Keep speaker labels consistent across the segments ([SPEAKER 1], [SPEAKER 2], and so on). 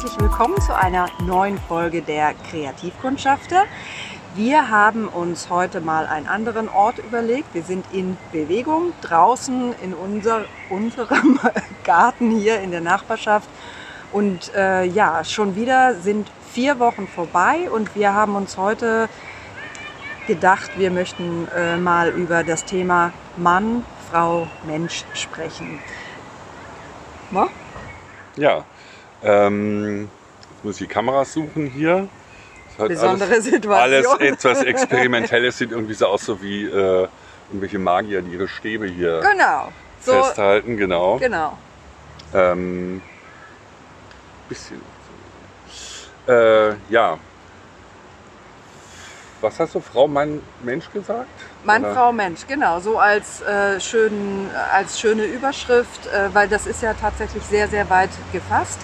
[SPEAKER 1] Herzlich willkommen zu einer neuen Folge der Kreativkundschafter. Wir haben uns heute mal einen anderen Ort überlegt. Wir sind in Bewegung draußen in unser, unserem Garten hier in der Nachbarschaft. Und äh, ja, schon wieder sind vier Wochen vorbei und wir haben uns heute gedacht, wir möchten äh, mal über das Thema Mann, Frau, Mensch sprechen.
[SPEAKER 2] Na? Ja, ähm, jetzt muss ich die Kameras suchen hier.
[SPEAKER 1] Besondere
[SPEAKER 2] alles,
[SPEAKER 1] Situation.
[SPEAKER 2] Alles etwas Experimentelles, sieht irgendwie so aus, so wie äh, irgendwelche Magier, die ihre Stäbe hier
[SPEAKER 1] Genau. So,
[SPEAKER 2] festhalten. Genau.
[SPEAKER 1] genau.
[SPEAKER 2] Ähm, bisschen. Äh, ja. Was hast du, Frau, Mann, Mensch gesagt?
[SPEAKER 1] Mann,
[SPEAKER 2] Oder?
[SPEAKER 1] Frau, Mensch, genau. So als, äh, schönen, als schöne Überschrift, äh, weil das ist ja tatsächlich sehr, sehr weit gefasst,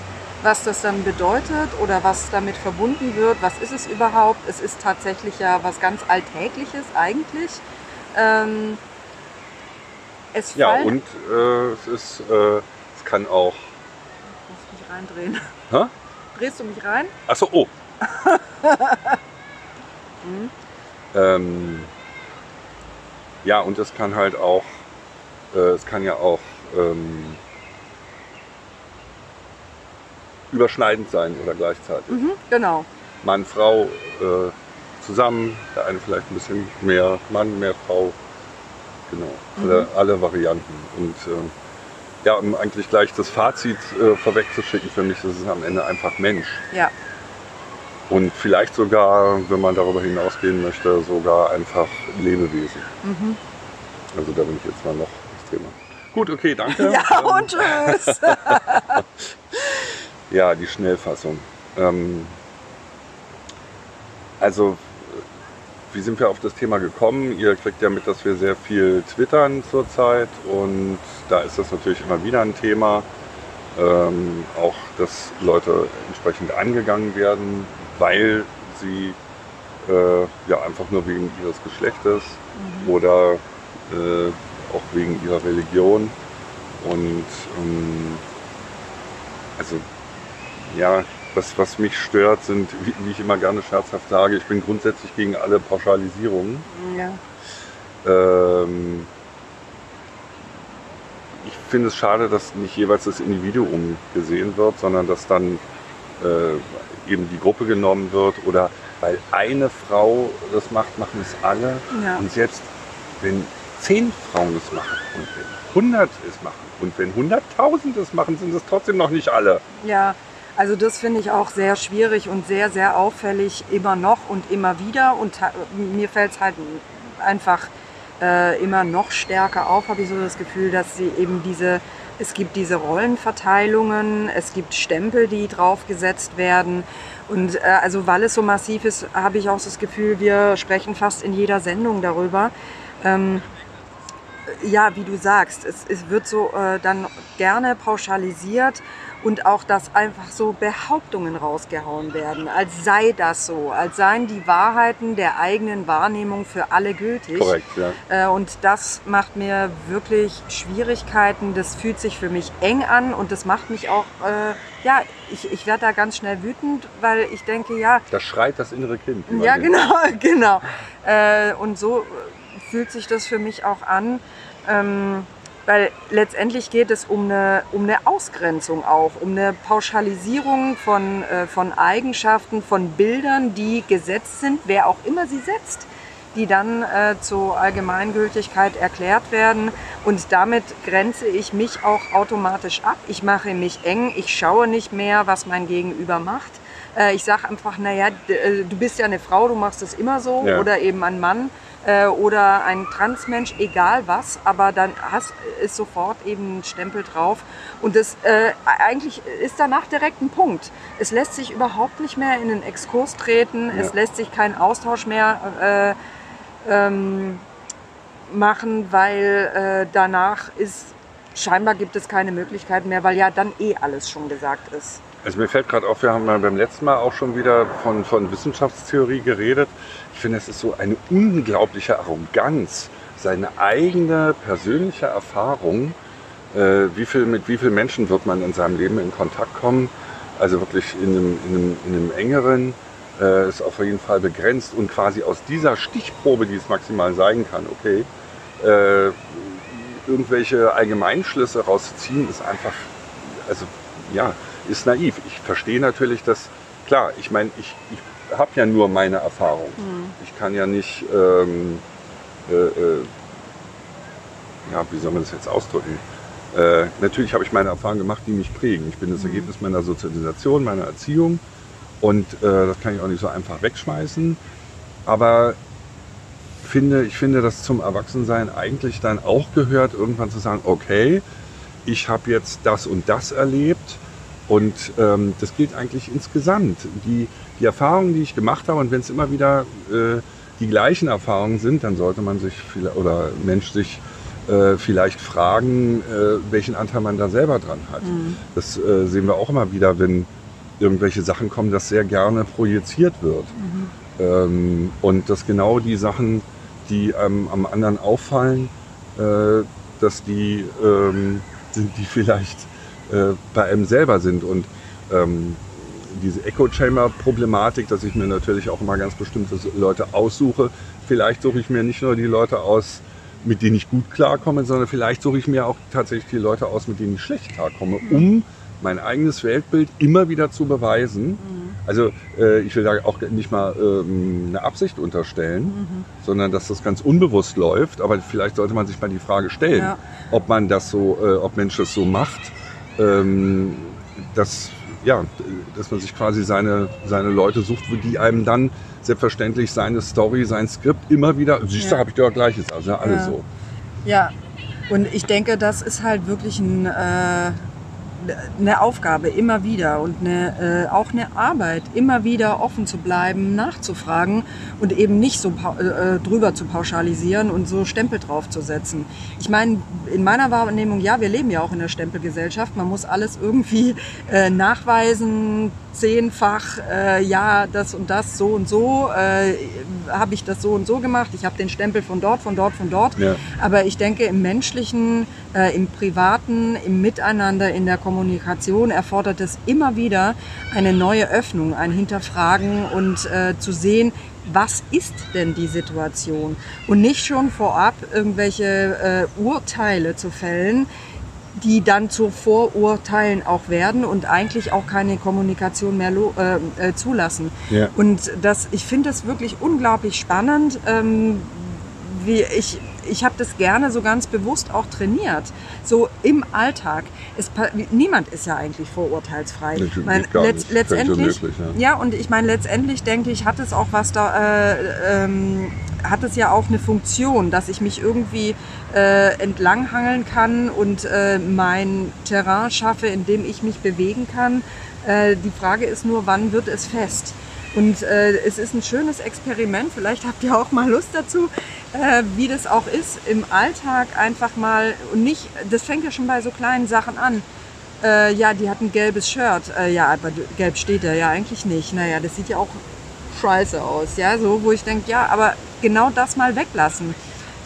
[SPEAKER 1] was das dann bedeutet oder was damit verbunden wird. Was ist es überhaupt? Es ist tatsächlich ja was ganz Alltägliches eigentlich. Ähm, es
[SPEAKER 2] Ja,
[SPEAKER 1] fallen,
[SPEAKER 2] und äh, es ist, äh, es kann auch.
[SPEAKER 1] Ich muss mich reindrehen.
[SPEAKER 2] Hä?
[SPEAKER 1] Drehst du mich rein?
[SPEAKER 2] Achso, oh.
[SPEAKER 1] Mhm.
[SPEAKER 2] ähm, ja, und es kann halt auch, äh, es kann ja auch ähm, überschneidend sein oder gleichzeitig.
[SPEAKER 1] Mhm, genau.
[SPEAKER 2] Mann, Frau äh, zusammen, der eine vielleicht ein bisschen mehr Mann, mehr Frau. Genau, alle, alle Varianten. Und ähm, ja, um eigentlich gleich das Fazit äh, vorwegzuschicken, für mich ist es am Ende einfach Mensch.
[SPEAKER 1] Ja.
[SPEAKER 2] Und vielleicht sogar, wenn man darüber hinausgehen möchte, sogar einfach Lebewesen.
[SPEAKER 1] Mhm.
[SPEAKER 2] Also da bin ich jetzt mal noch extremer. Gut, okay, danke.
[SPEAKER 1] Ja, und tschüss.
[SPEAKER 2] Ja, die Schnellfassung. Ähm, also, wie sind wir auf das Thema gekommen? Ihr kriegt ja mit, dass wir sehr viel twittern zurzeit und da ist das natürlich immer wieder ein Thema. Ähm, auch, dass Leute entsprechend angegangen werden, weil sie äh, ja einfach nur wegen ihres Geschlechtes oder äh, auch wegen ihrer Religion. Und ähm, also ja, was, was mich stört, sind, wie, wie ich immer gerne scherzhaft sage, ich bin grundsätzlich gegen alle Pauschalisierungen.
[SPEAKER 1] ja.
[SPEAKER 2] Ähm, ich finde es schade, dass nicht jeweils das Individuum gesehen wird, sondern dass dann äh, eben die Gruppe genommen wird oder weil eine Frau das macht, machen es alle.
[SPEAKER 1] Ja.
[SPEAKER 2] Und selbst wenn zehn Frauen es machen und wenn hundert es machen und wenn hunderttausend es machen, sind es trotzdem noch nicht alle.
[SPEAKER 1] Ja, also das finde ich auch sehr schwierig und sehr, sehr auffällig immer noch und immer wieder. Und mir fällt es halt einfach äh, immer noch stärker auf, habe ich so das Gefühl, dass sie eben diese, es gibt diese Rollenverteilungen, es gibt Stempel, die draufgesetzt werden. Und äh, also weil es so massiv ist, habe ich auch das Gefühl, wir sprechen fast in jeder Sendung darüber. Ähm, ja, wie du sagst, es, es wird so äh, dann gerne pauschalisiert und auch, dass einfach so Behauptungen rausgehauen werden, als sei das so, als seien die Wahrheiten der eigenen Wahrnehmung für alle gültig.
[SPEAKER 2] Korrekt, ja.
[SPEAKER 1] Äh, und das macht mir wirklich Schwierigkeiten. Das fühlt sich für mich eng an und das macht mich auch, äh, ja, ich, ich werde da ganz schnell wütend, weil ich denke, ja,
[SPEAKER 2] Da schreit das innere Kind.
[SPEAKER 1] ja,
[SPEAKER 2] denkt.
[SPEAKER 1] genau, genau. Äh, und so fühlt sich das für mich auch an, ähm, weil letztendlich geht es um eine, um eine Ausgrenzung auch, um eine Pauschalisierung von, äh, von Eigenschaften, von Bildern, die gesetzt sind, wer auch immer sie setzt die dann äh, zur Allgemeingültigkeit erklärt werden. Und damit grenze ich mich auch automatisch ab. Ich mache mich eng, ich schaue nicht mehr, was mein Gegenüber macht. Äh, ich sage einfach, naja, äh, du bist ja eine Frau, du machst es immer so.
[SPEAKER 2] Ja.
[SPEAKER 1] Oder eben ein Mann äh, oder ein Transmensch, egal was. Aber dann hast, ist sofort eben ein Stempel drauf. Und das äh, eigentlich ist danach direkt ein Punkt. Es lässt sich überhaupt nicht mehr in den Exkurs treten.
[SPEAKER 2] Ja.
[SPEAKER 1] Es lässt sich kein Austausch mehr äh, ähm, machen, weil äh, danach ist scheinbar gibt es keine Möglichkeiten mehr, weil ja dann eh alles schon gesagt ist.
[SPEAKER 2] Also mir fällt gerade auf, wir haben beim letzten Mal auch schon wieder von, von Wissenschaftstheorie geredet. Ich finde, es ist so eine unglaubliche Arroganz, seine eigene persönliche Erfahrung, äh, wie viel, mit wie vielen Menschen wird man in seinem Leben in Kontakt kommen also wirklich in einem, in einem, in einem engeren, äh, ist auf jeden Fall begrenzt und quasi aus dieser Stichprobe, die es maximal sein kann, okay, äh, irgendwelche Allgemeinschlüsse rauszuziehen, ist einfach, also ja, ist naiv. Ich verstehe natürlich, dass, klar, ich meine, ich, ich habe ja nur meine Erfahrung. Mhm. Ich kann ja nicht, ähm, äh, äh, ja, wie soll man das jetzt ausdrücken? Äh, natürlich habe ich meine Erfahrungen gemacht, die mich prägen. Ich bin das mhm. Ergebnis meiner Sozialisation, meiner Erziehung und äh, das kann ich auch nicht so einfach wegschmeißen. Aber finde, ich finde, dass zum Erwachsensein eigentlich dann auch gehört, irgendwann zu sagen, okay, ich habe jetzt das und das erlebt und ähm, das gilt eigentlich insgesamt. Die, die Erfahrungen, die ich gemacht habe und wenn es immer wieder äh, die gleichen Erfahrungen sind, dann sollte man sich oder Mensch sich äh, vielleicht fragen, äh, welchen Anteil man da selber dran hat. Mhm. Das äh, sehen wir auch immer wieder, wenn irgendwelche Sachen kommen, dass sehr gerne projiziert wird. Mhm. Ähm, und dass genau die Sachen, die ähm, am anderen auffallen, äh, dass die ähm, sind, die vielleicht äh, bei einem selber sind. Und ähm, diese Echo-Chamber-Problematik, dass ich mir natürlich auch immer ganz bestimmte Leute aussuche. Vielleicht suche ich mir nicht nur die Leute aus, mit denen ich gut klarkomme, sondern vielleicht suche ich mir auch tatsächlich die Leute aus, mit denen ich schlecht klarkomme, um mein eigenes Weltbild immer wieder zu beweisen. Mhm. Also äh, ich will da auch nicht mal ähm, eine Absicht unterstellen, mhm. sondern dass das ganz unbewusst läuft. Aber vielleicht sollte man sich mal die Frage stellen, ja. ob man das so, äh, ob Mensch das so macht, ähm, dass ja, dass man sich quasi seine, seine Leute sucht, die einem dann selbstverständlich seine Story, sein Skript immer wieder, siehst du, ja. habe ich dir gleiches, also ja, alles
[SPEAKER 1] ja.
[SPEAKER 2] so.
[SPEAKER 1] Ja, und ich denke, das ist halt wirklich ein, äh, eine Aufgabe immer wieder und eine, äh, auch eine Arbeit, immer wieder offen zu bleiben, nachzufragen und eben nicht so äh, drüber zu pauschalisieren und so Stempel draufzusetzen. Ich meine, in meiner Wahrnehmung, ja, wir leben ja auch in der Stempelgesellschaft. Man muss alles irgendwie äh, nachweisen, zehnfach, äh, ja, das und das, so und so, äh, habe ich das so und so gemacht. Ich habe den Stempel von dort, von dort, von dort. Ja. Aber ich denke, im menschlichen, äh, im privaten, im Miteinander, in der Kommunikation erfordert es immer wieder eine neue Öffnung, ein Hinterfragen und äh, zu sehen, was ist denn die Situation? Und nicht schon vorab irgendwelche äh, Urteile zu fällen, die dann zu Vorurteilen auch werden und eigentlich auch keine Kommunikation mehr äh, äh, zulassen. Ja. Und das, ich finde das wirklich unglaublich spannend, ähm, wie ich ich habe das gerne so ganz bewusst auch trainiert, so im Alltag. Es, niemand ist ja eigentlich vorurteilsfrei.
[SPEAKER 2] Ich mein, letzt,
[SPEAKER 1] letztendlich, möglich, ja. ja. und ich meine, letztendlich denke ich, hat es auch was da, äh, ähm, hat es ja auch eine Funktion, dass ich mich irgendwie äh, entlanghangeln kann und äh, mein Terrain schaffe, in dem ich mich bewegen kann. Äh, die Frage ist nur, wann wird es fest? Und äh, es ist ein schönes Experiment. Vielleicht habt ihr auch mal Lust dazu, äh, wie das auch ist, im Alltag einfach mal und nicht, das fängt ja schon bei so kleinen Sachen an. Äh, ja, die hat ein gelbes Shirt. Äh, ja, aber gelb steht da ja eigentlich nicht. Naja, das sieht ja auch scheiße aus. Ja, so, wo ich denke, ja, aber genau das mal weglassen.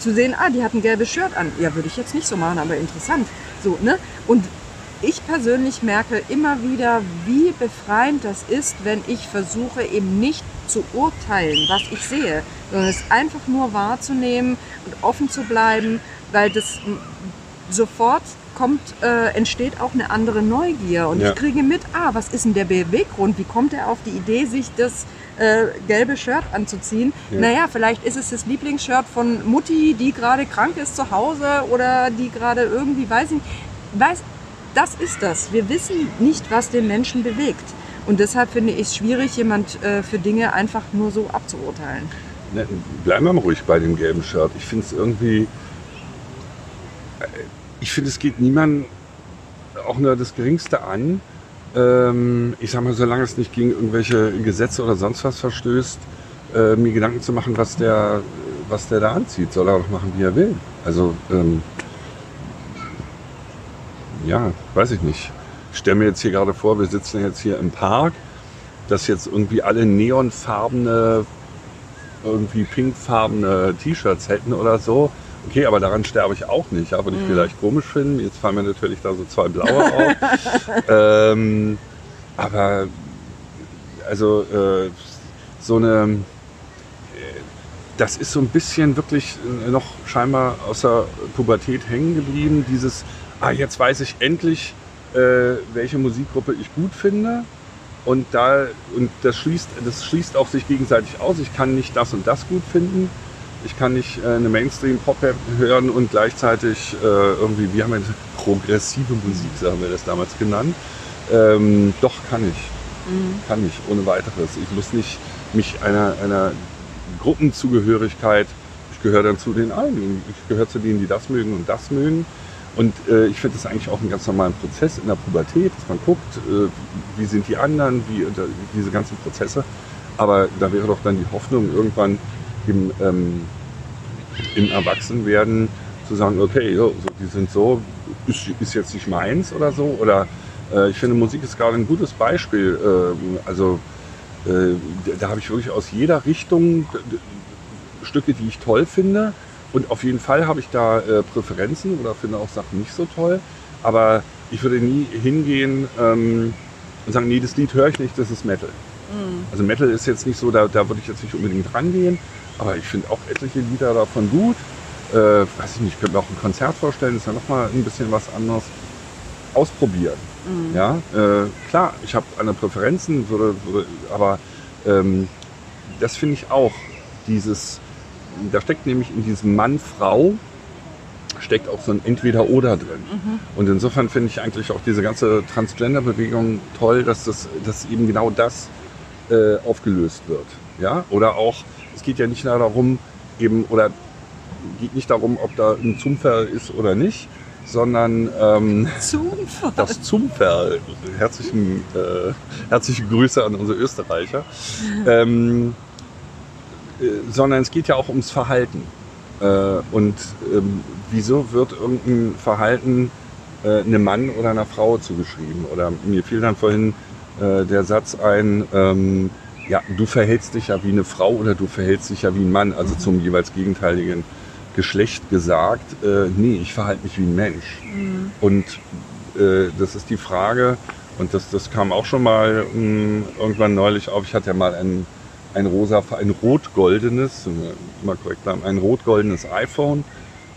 [SPEAKER 1] Zu sehen, ah, die hat ein gelbes Shirt an. Ja, würde ich jetzt nicht so machen, aber interessant. So, ne? Und ich persönlich merke immer wieder, wie befreiend das ist, wenn ich versuche eben nicht zu urteilen, was ich sehe, sondern es einfach nur wahrzunehmen und offen zu bleiben, weil das sofort kommt, äh, entsteht auch eine andere Neugier und ja. ich kriege mit, ah, was ist denn der Beweggrund? Wie kommt er auf die Idee, sich das äh, gelbe Shirt anzuziehen? Ja. Naja, vielleicht ist es das Lieblingsshirt von Mutti, die gerade krank ist zu Hause oder die gerade irgendwie, weiß ich nicht, weiß, das ist das. Wir wissen nicht, was den Menschen bewegt. Und deshalb finde ich es schwierig, jemand äh, für Dinge einfach nur so abzuurteilen.
[SPEAKER 2] Ne, bleiben wir mal ruhig bei dem gelben Shirt. Ich finde es irgendwie. Äh, ich finde, es geht niemandem auch nur das Geringste an. Ähm, ich sage mal, solange es nicht gegen irgendwelche Gesetze oder sonst was verstößt, äh, mir Gedanken zu machen, was der, was der da anzieht. Soll er doch machen, wie er will. Also. Ähm, ja, weiß ich nicht. Ich stelle mir jetzt hier gerade vor, wir sitzen jetzt hier im Park, dass jetzt irgendwie alle neonfarbene, irgendwie pinkfarbene T-Shirts hätten oder so. Okay, aber daran sterbe ich auch nicht, ja, würde ich mm. vielleicht komisch finden. Jetzt fallen mir natürlich da so zwei blaue auf. ähm, aber also äh, so eine, das ist so ein bisschen wirklich noch scheinbar aus der Pubertät hängen geblieben. Dieses, ah, jetzt weiß ich endlich, äh, welche Musikgruppe ich gut finde. Und, da, und das, schließt, das schließt auch sich gegenseitig aus. Ich kann nicht das und das gut finden. Ich kann nicht äh, eine Mainstream-Pop hören und gleichzeitig äh, irgendwie, wie haben wir das? progressive Musik, so haben wir das damals genannt. Ähm, doch, kann ich. Mhm. Kann ich, ohne weiteres. Ich muss nicht mich einer, einer Gruppenzugehörigkeit, ich gehöre dann zu den einen. Ich gehöre zu denen, die das mögen und das mögen. Und äh, ich finde das eigentlich auch einen ganz normalen Prozess in der Pubertät, dass man guckt, äh, wie sind die anderen, wie äh, diese ganzen Prozesse. Aber da wäre doch dann die Hoffnung, irgendwann im, ähm, im Erwachsenwerden zu sagen, okay, so, die sind so, ist, ist, jetzt nicht meins oder so. Oder äh, ich finde, Musik ist gerade ein gutes Beispiel. Äh, also äh, da habe ich wirklich aus jeder Richtung Stücke, die ich toll finde. Und auf jeden Fall habe ich da äh, Präferenzen oder finde auch Sachen nicht so toll. Aber ich würde nie hingehen ähm, und sagen, nee, das Lied höre ich nicht, das ist Metal. Mhm. Also Metal ist jetzt nicht so, da, da würde ich jetzt nicht unbedingt rangehen. Aber ich finde auch etliche Lieder davon gut. Äh, weiß ich nicht, ich könnte mir auch ein Konzert vorstellen, ist ja nochmal ein bisschen was anderes. Ausprobieren. Mhm. Ja, äh, klar, ich habe eine Präferenzen, würde, würde, aber ähm, das finde ich auch. Dieses, da steckt nämlich in diesem Mann-Frau steckt auch so ein Entweder-Oder drin. Mhm. Und insofern finde ich eigentlich auch diese ganze Transgender-Bewegung toll, dass das dass eben genau das äh, aufgelöst wird. Ja? Oder auch, es geht ja nicht nur darum, eben, oder geht nicht darum, ob da ein Zumpfer ist oder nicht, sondern ähm,
[SPEAKER 1] Zumfer.
[SPEAKER 2] das Zumfer. Herzlichen, äh, herzliche Grüße an unsere Österreicher. ähm, äh, sondern es geht ja auch ums Verhalten. Äh, und ähm, wieso wird irgendein Verhalten äh, einem Mann oder einer Frau zugeschrieben? Oder mir fiel dann vorhin äh, der Satz ein, ähm, ja, du verhältst dich ja wie eine Frau oder du verhältst dich ja wie ein Mann, also zum jeweils gegenteiligen Geschlecht gesagt, äh, nee, ich verhalte mich wie ein Mensch. Mhm. Und äh, das ist die Frage, und das, das kam auch schon mal mh, hm, irgendwann neulich auf, ich hatte ja mal ein, ein rosa, ein rot-goldenes, mal korrekt bleiben, ein rot-goldenes iPhone.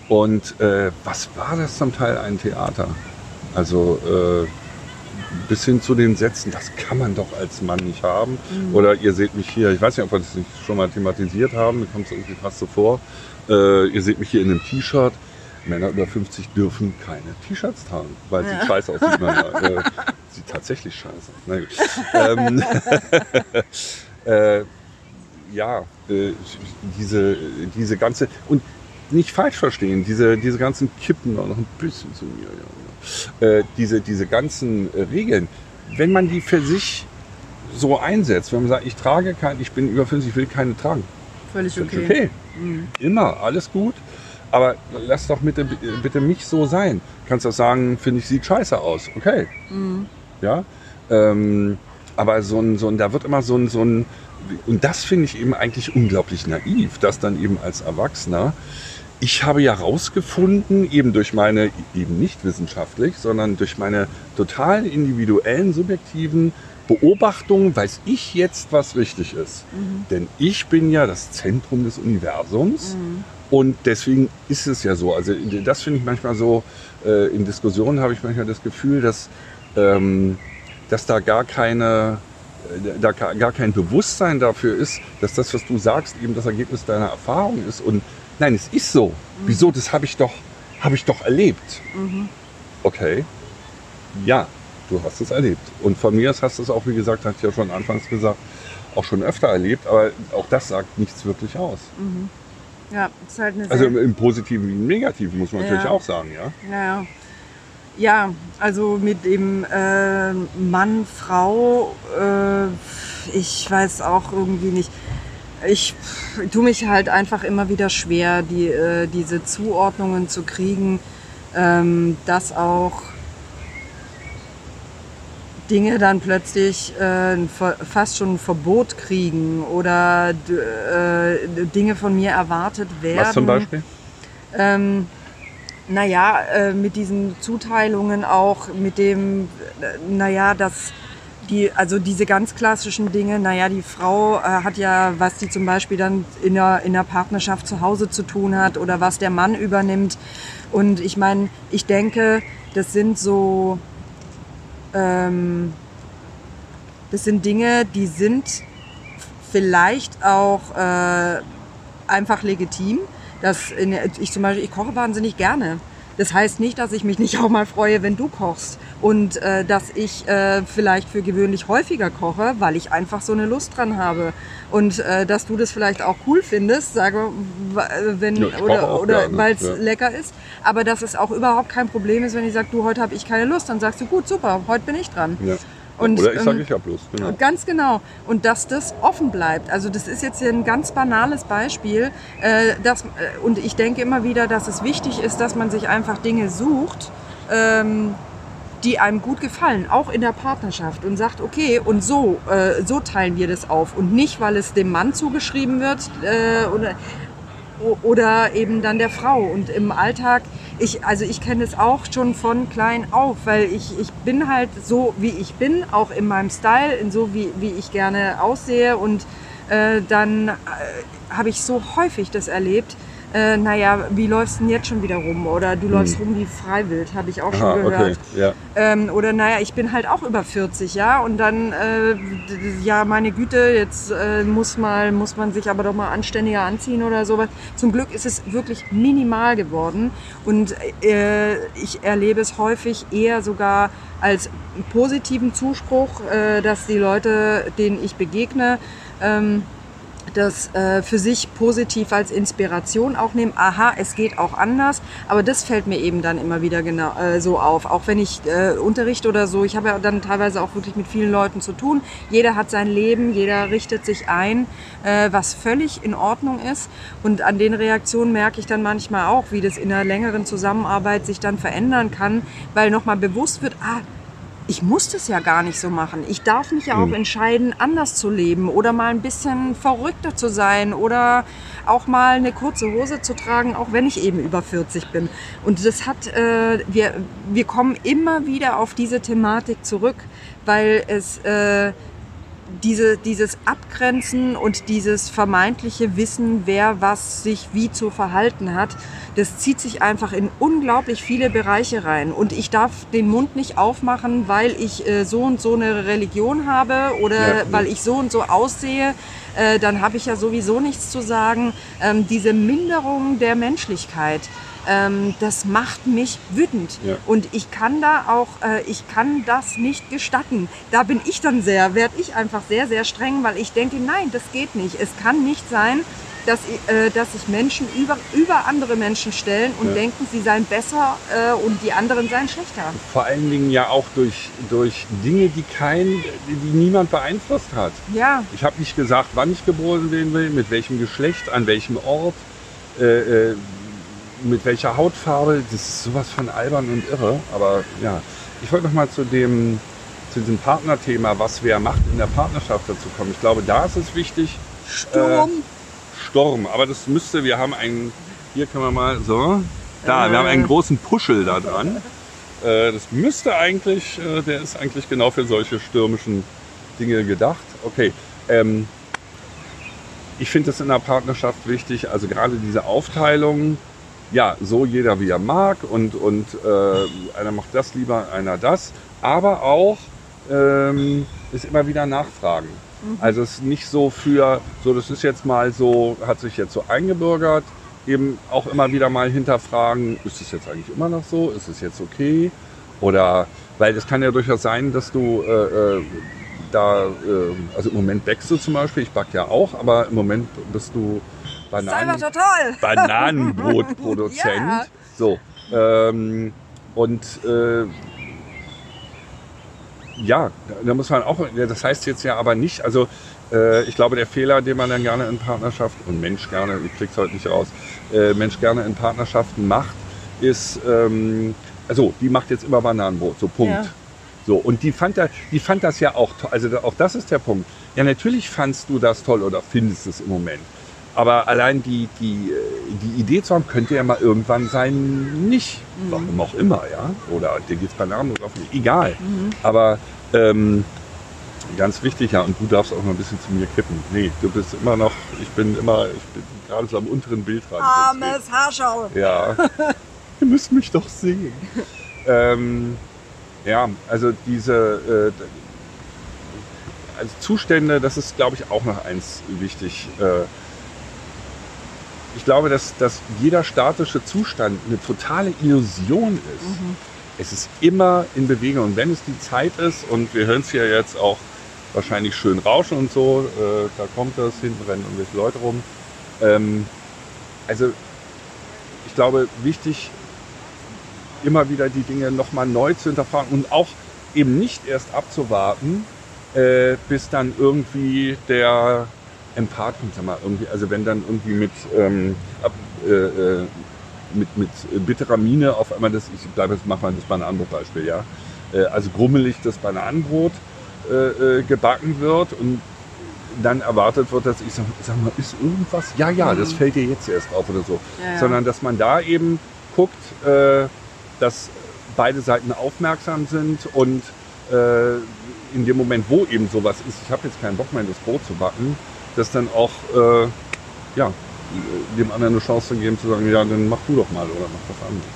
[SPEAKER 2] Und äh, was war das zum Teil? Ein Theater. Also äh, bis hin zu den Sätzen, das kann man doch als Mann nicht haben. Mhm. Oder ihr seht mich hier, ich weiß nicht, ob wir das nicht schon mal thematisiert haben, mir kommt es irgendwie fast so vor. Äh, ihr seht mich hier in einem T-Shirt. Männer über 50 dürfen keine T-Shirts tragen, weil ja. sie scheiße aussieht. äh, sieht tatsächlich scheiße. Ähm, äh, ja, äh, diese, diese ganze, und nicht falsch verstehen, diese, diese ganzen Kippen noch ein bisschen zu mir. Ja, ja. Äh, diese, diese ganzen äh, Regeln, wenn man die für sich so einsetzt, wenn man sagt, ich trage kein, ich bin über 50, ich will keine tragen.
[SPEAKER 1] Völlig okay. okay.
[SPEAKER 2] Mhm. Immer, alles gut. Aber lass doch bitte, bitte mich so sein. Kannst doch sagen, finde ich, sieht scheiße aus. Okay. Mhm. Ja. Ähm, aber so ein, so ein, da wird immer so ein, so ein, und das finde ich eben eigentlich unglaublich naiv, dass dann eben als Erwachsener, ich habe ja rausgefunden, eben durch meine, eben nicht wissenschaftlich, sondern durch meine total individuellen, subjektiven Beobachtung weiß ich jetzt, was richtig ist. Mhm. Denn ich bin ja das Zentrum des Universums. Mhm. Und deswegen ist es ja so. Also das finde ich manchmal so, äh, in Diskussionen habe ich manchmal das Gefühl, dass, ähm, dass da gar keine, äh, da gar kein Bewusstsein dafür ist, dass das, was du sagst, eben das Ergebnis deiner Erfahrung ist. Und nein, es ist so. Mhm. Wieso? Das habe ich doch, habe ich doch erlebt. Mhm. Okay. Ja, du hast es erlebt. Und von mir aus hast du es auch, wie gesagt, hatte ich ja schon anfangs gesagt, auch schon öfter erlebt, aber auch das sagt nichts wirklich aus. Mhm.
[SPEAKER 1] Ja, ist halt eine
[SPEAKER 2] Also im, im Positiven wie im Negativen muss man ja. natürlich auch sagen, ja.
[SPEAKER 1] Ja, ja also mit dem äh, Mann, Frau, äh, ich weiß auch irgendwie nicht. Ich tue mich halt einfach immer wieder schwer, die, äh, diese Zuordnungen zu kriegen, ähm, dass auch Dinge dann plötzlich äh, fast schon ein Verbot kriegen oder äh, Dinge von mir erwartet werden.
[SPEAKER 2] Was zum Beispiel?
[SPEAKER 1] Ähm, naja, äh, mit diesen Zuteilungen auch, mit dem, äh, naja, dass die, also diese ganz klassischen Dinge, naja, die Frau äh, hat ja, was die zum Beispiel dann in der, in der Partnerschaft zu Hause zu tun hat oder was der Mann übernimmt. Und ich meine, ich denke, das sind so, ähm, das sind Dinge, die sind vielleicht auch äh, einfach legitim. Dass in, ich zum Beispiel, ich koche wahnsinnig gerne. Das heißt nicht, dass ich mich nicht auch mal freue, wenn du kochst. Und äh, dass ich äh, vielleicht für gewöhnlich häufiger koche, weil ich einfach so eine Lust dran habe. Und äh, dass du das vielleicht auch cool findest, sage, wenn, ja, oder, oder weil es ja. lecker ist. Aber dass es auch überhaupt kein Problem ist, wenn ich sage, du, heute habe ich keine Lust, dann sagst du, gut, super, heute bin ich dran. Ja.
[SPEAKER 2] Und, Oder ich sage, ähm, ich habe Lust.
[SPEAKER 1] Genau. Ganz genau. Und dass das offen bleibt. Also das ist jetzt hier ein ganz banales Beispiel. Äh, dass, äh, und ich denke immer wieder, dass es wichtig ist, dass man sich einfach Dinge sucht, ähm, die einem gut gefallen, auch in der Partnerschaft und sagt, okay, und so, äh, so teilen wir das auf. Und nicht, weil es dem Mann zugeschrieben wird äh, oder, oder eben dann der Frau. Und im Alltag, ich, also ich kenne es auch schon von klein auf, weil ich, ich bin halt so, wie ich bin, auch in meinem Style, in so wie, wie ich gerne aussehe. Und äh, dann äh, habe ich so häufig das erlebt, äh, naja, wie läufst du denn jetzt schon wieder rum? Oder du läufst hm. rum wie Freiwild, habe ich auch schon Aha, gehört. Okay, ja. ähm, oder naja, ich bin halt auch über 40, ja. Und dann, äh, ja, meine Güte, jetzt äh, muss, mal, muss man sich aber doch mal anständiger anziehen oder sowas. Zum Glück ist es wirklich minimal geworden. Und äh, ich erlebe es häufig eher sogar als positiven Zuspruch, äh, dass die Leute, denen ich begegne, ähm, das äh, für sich positiv als Inspiration auch nehmen. Aha, es geht auch anders. Aber das fällt mir eben dann immer wieder genau äh, so auf. Auch wenn ich äh, unterrichte oder so. Ich habe ja dann teilweise auch wirklich mit vielen Leuten zu tun. Jeder hat sein Leben, jeder richtet sich ein, äh, was völlig in Ordnung ist. Und an den Reaktionen merke ich dann manchmal auch, wie das in einer längeren Zusammenarbeit sich dann verändern kann, weil nochmal bewusst wird, ah, ich muss das ja gar nicht so machen. Ich darf mich ja auch hm. entscheiden, anders zu leben oder mal ein bisschen verrückter zu sein oder auch mal eine kurze Hose zu tragen, auch wenn ich eben über 40 bin. Und das hat, äh, wir, wir kommen immer wieder auf diese Thematik zurück, weil es äh, diese, dieses Abgrenzen und dieses vermeintliche Wissen, wer was sich wie zu verhalten hat, das zieht sich einfach in unglaublich viele Bereiche rein. Und ich darf den Mund nicht aufmachen, weil ich äh, so und so eine Religion habe oder ja, weil ich so und so aussehe. Äh, dann habe ich ja sowieso nichts zu sagen. Ähm, diese Minderung der Menschlichkeit, ähm, das macht mich wütend. Ja. Und ich kann da auch, äh, ich kann das nicht gestatten. Da bin ich dann sehr, werde ich einfach sehr, sehr streng, weil ich denke, nein, das geht nicht. Es kann nicht sein, dass, äh, dass sich Menschen über, über andere Menschen stellen und ja. denken, sie seien besser äh, und die anderen seien schlechter.
[SPEAKER 2] Vor allen Dingen ja auch durch, durch Dinge, die kein, die niemand beeinflusst hat.
[SPEAKER 1] Ja.
[SPEAKER 2] Ich habe nicht gesagt, wann ich geboren werden will, mit welchem Geschlecht, an welchem Ort. Äh, äh mit welcher Hautfarbe, das ist sowas von albern und irre. Aber ja, ich wollte noch mal zu dem, zu diesem Partnerthema, was wer macht in der Partnerschaft dazu kommen. Ich glaube, da ist es wichtig.
[SPEAKER 1] Sturm.
[SPEAKER 2] Äh, Sturm. Aber das müsste, wir haben einen, hier können wir mal, so, da, wir haben einen großen Puschel da dran. Äh, das müsste eigentlich, äh, der ist eigentlich genau für solche stürmischen Dinge gedacht. Okay. Ähm, ich finde es in der Partnerschaft wichtig, also gerade diese Aufteilung, ja, so jeder wie er mag und, und äh, einer macht das lieber, einer das. Aber auch ähm, ist immer wieder nachfragen. Mhm. Also es ist nicht so für, so das ist jetzt mal so, hat sich jetzt so eingebürgert, eben auch immer wieder mal hinterfragen, ist es jetzt eigentlich immer noch so, ist es jetzt okay? Oder, weil es kann ja durchaus sein, dass du äh, äh, da, äh, also im Moment backst du zum Beispiel, ich back ja auch, aber im Moment bist du Bananen, Bananenbrotproduzent. ja. So. Ähm, und äh, ja, da muss man auch, das heißt jetzt ja aber nicht, also äh, ich glaube, der Fehler, den man dann gerne in Partnerschaft und Mensch gerne, ich krieg's heute nicht raus, äh, Mensch gerne in Partnerschaften macht, ist, ähm, also die macht jetzt immer Bananenbrot, so Punkt. Ja. So, und die fand, da, die fand das ja auch toll. Also auch das ist der Punkt. Ja, natürlich fandst du das toll oder findest es im Moment. Aber allein die, die, die Idee zu haben, könnte ja mal irgendwann sein, nicht. Mhm. Warum auch immer, ja. Oder dir geht's Bananen oder nicht. Egal. Mhm. Aber ähm, ganz wichtig, ja, und du darfst auch noch ein bisschen zu mir kippen. Nee, du bist immer noch, ich bin immer, ich bin gerade so am unteren Bildrand.
[SPEAKER 1] Armes Haarschau.
[SPEAKER 2] Ja, ihr müsst mich doch sehen. ähm, ja, also diese äh, also Zustände, das ist, glaube ich, auch noch eins wichtig. Äh, ich glaube, dass, dass jeder statische Zustand eine totale Illusion ist. Mhm. Es ist immer in Bewegung. Und wenn es die Zeit ist, und wir hören es ja jetzt auch wahrscheinlich schön rauschen und so, äh, da kommt das, hinten rennen irgendwelche Leute rum. Ähm, also ich glaube, wichtig, immer wieder die Dinge nochmal neu zu hinterfragen und auch eben nicht erst abzuwarten, äh, bis dann irgendwie der Empath kommt, sag mal, irgendwie, also wenn dann irgendwie mit, ähm, ab, äh, äh mit, mit bitterer Miene auf einmal das, ich bleibe jetzt, mach mal das Bananenbrot-Beispiel, ja. Äh, also grummelig das Bananenbrot äh, äh, gebacken wird und dann erwartet wird, dass ich sage, sag mal, ist irgendwas? Ja, ja, das mhm. fällt dir jetzt erst auf oder so. Ja, ja. Sondern dass man da eben guckt, äh, dass beide Seiten aufmerksam sind und in dem Moment, wo eben sowas ist, ich habe jetzt keinen Bock mehr, das Brot zu backen, das dann auch äh, ja, dem anderen eine Chance zu geben, zu sagen, ja, dann mach du doch mal oder mach was anderes.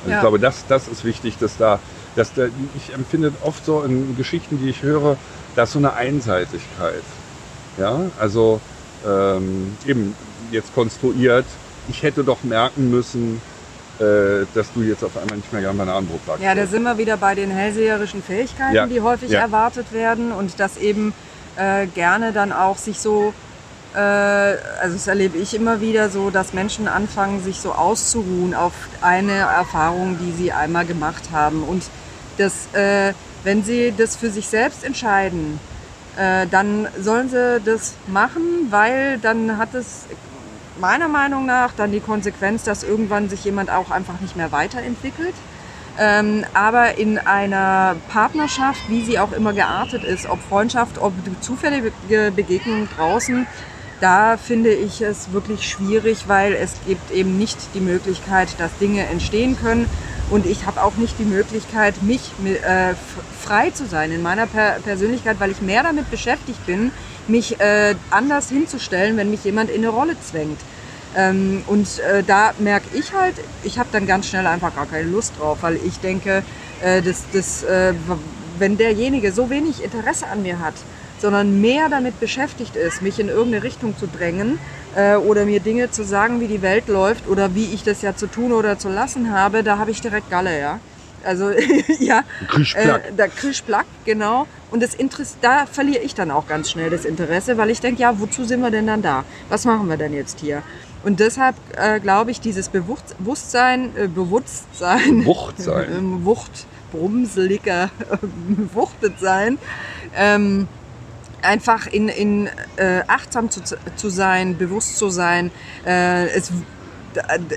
[SPEAKER 2] Also ja. Ich glaube, das, das ist wichtig, dass da, dass da, ich empfinde oft so in Geschichten, die ich höre, da ist so eine Einseitigkeit. Ja, also ähm, eben jetzt konstruiert, ich hätte doch merken müssen, äh, dass du jetzt auf einmal nicht mehr gern Bananenbrot backst.
[SPEAKER 1] Ja, da sind wir wieder bei den hellseherischen Fähigkeiten, ja. die häufig ja. erwartet werden und dass eben äh, gerne dann auch sich so, also das erlebe ich immer wieder so, dass Menschen anfangen, sich so auszuruhen auf eine Erfahrung, die sie einmal gemacht haben. Und das, äh, wenn sie das für sich selbst entscheiden, äh, dann sollen sie das machen, weil dann hat es meiner Meinung nach dann die Konsequenz, dass irgendwann sich jemand auch einfach nicht mehr weiterentwickelt. Ähm, aber in einer Partnerschaft, wie sie auch immer geartet ist, ob Freundschaft, ob zufällige Begegnungen draußen, da finde ich es wirklich schwierig, weil es gibt eben nicht die Möglichkeit, dass Dinge entstehen können. Und ich habe auch nicht die Möglichkeit, mich äh, frei zu sein in meiner per Persönlichkeit, weil ich mehr damit beschäftigt bin, mich äh, anders hinzustellen, wenn mich jemand in eine Rolle zwängt. Ähm, und äh, da merke ich halt, ich habe dann ganz schnell einfach gar keine Lust drauf, weil ich denke, äh, dass, dass, äh, wenn derjenige so wenig Interesse an mir hat, sondern mehr damit beschäftigt ist, mich in irgendeine Richtung zu drängen äh, oder mir Dinge zu sagen, wie die Welt läuft oder wie ich das ja zu tun oder zu lassen habe, da habe ich direkt Galle, ja. Also ja, äh, da Krischplack, genau. Und das Interesse, da verliere ich dann auch ganz schnell das Interesse, weil ich denke, ja, wozu sind wir denn dann da? Was machen wir denn jetzt hier? Und deshalb äh, glaube ich, dieses Bewusstsein, äh, Bewusstsein,
[SPEAKER 2] Wuchtsein,
[SPEAKER 1] Wucht, brumseliger, wuchtet sein, ähm, einfach in, in äh, achtsam zu, zu sein, bewusst zu sein. Äh, es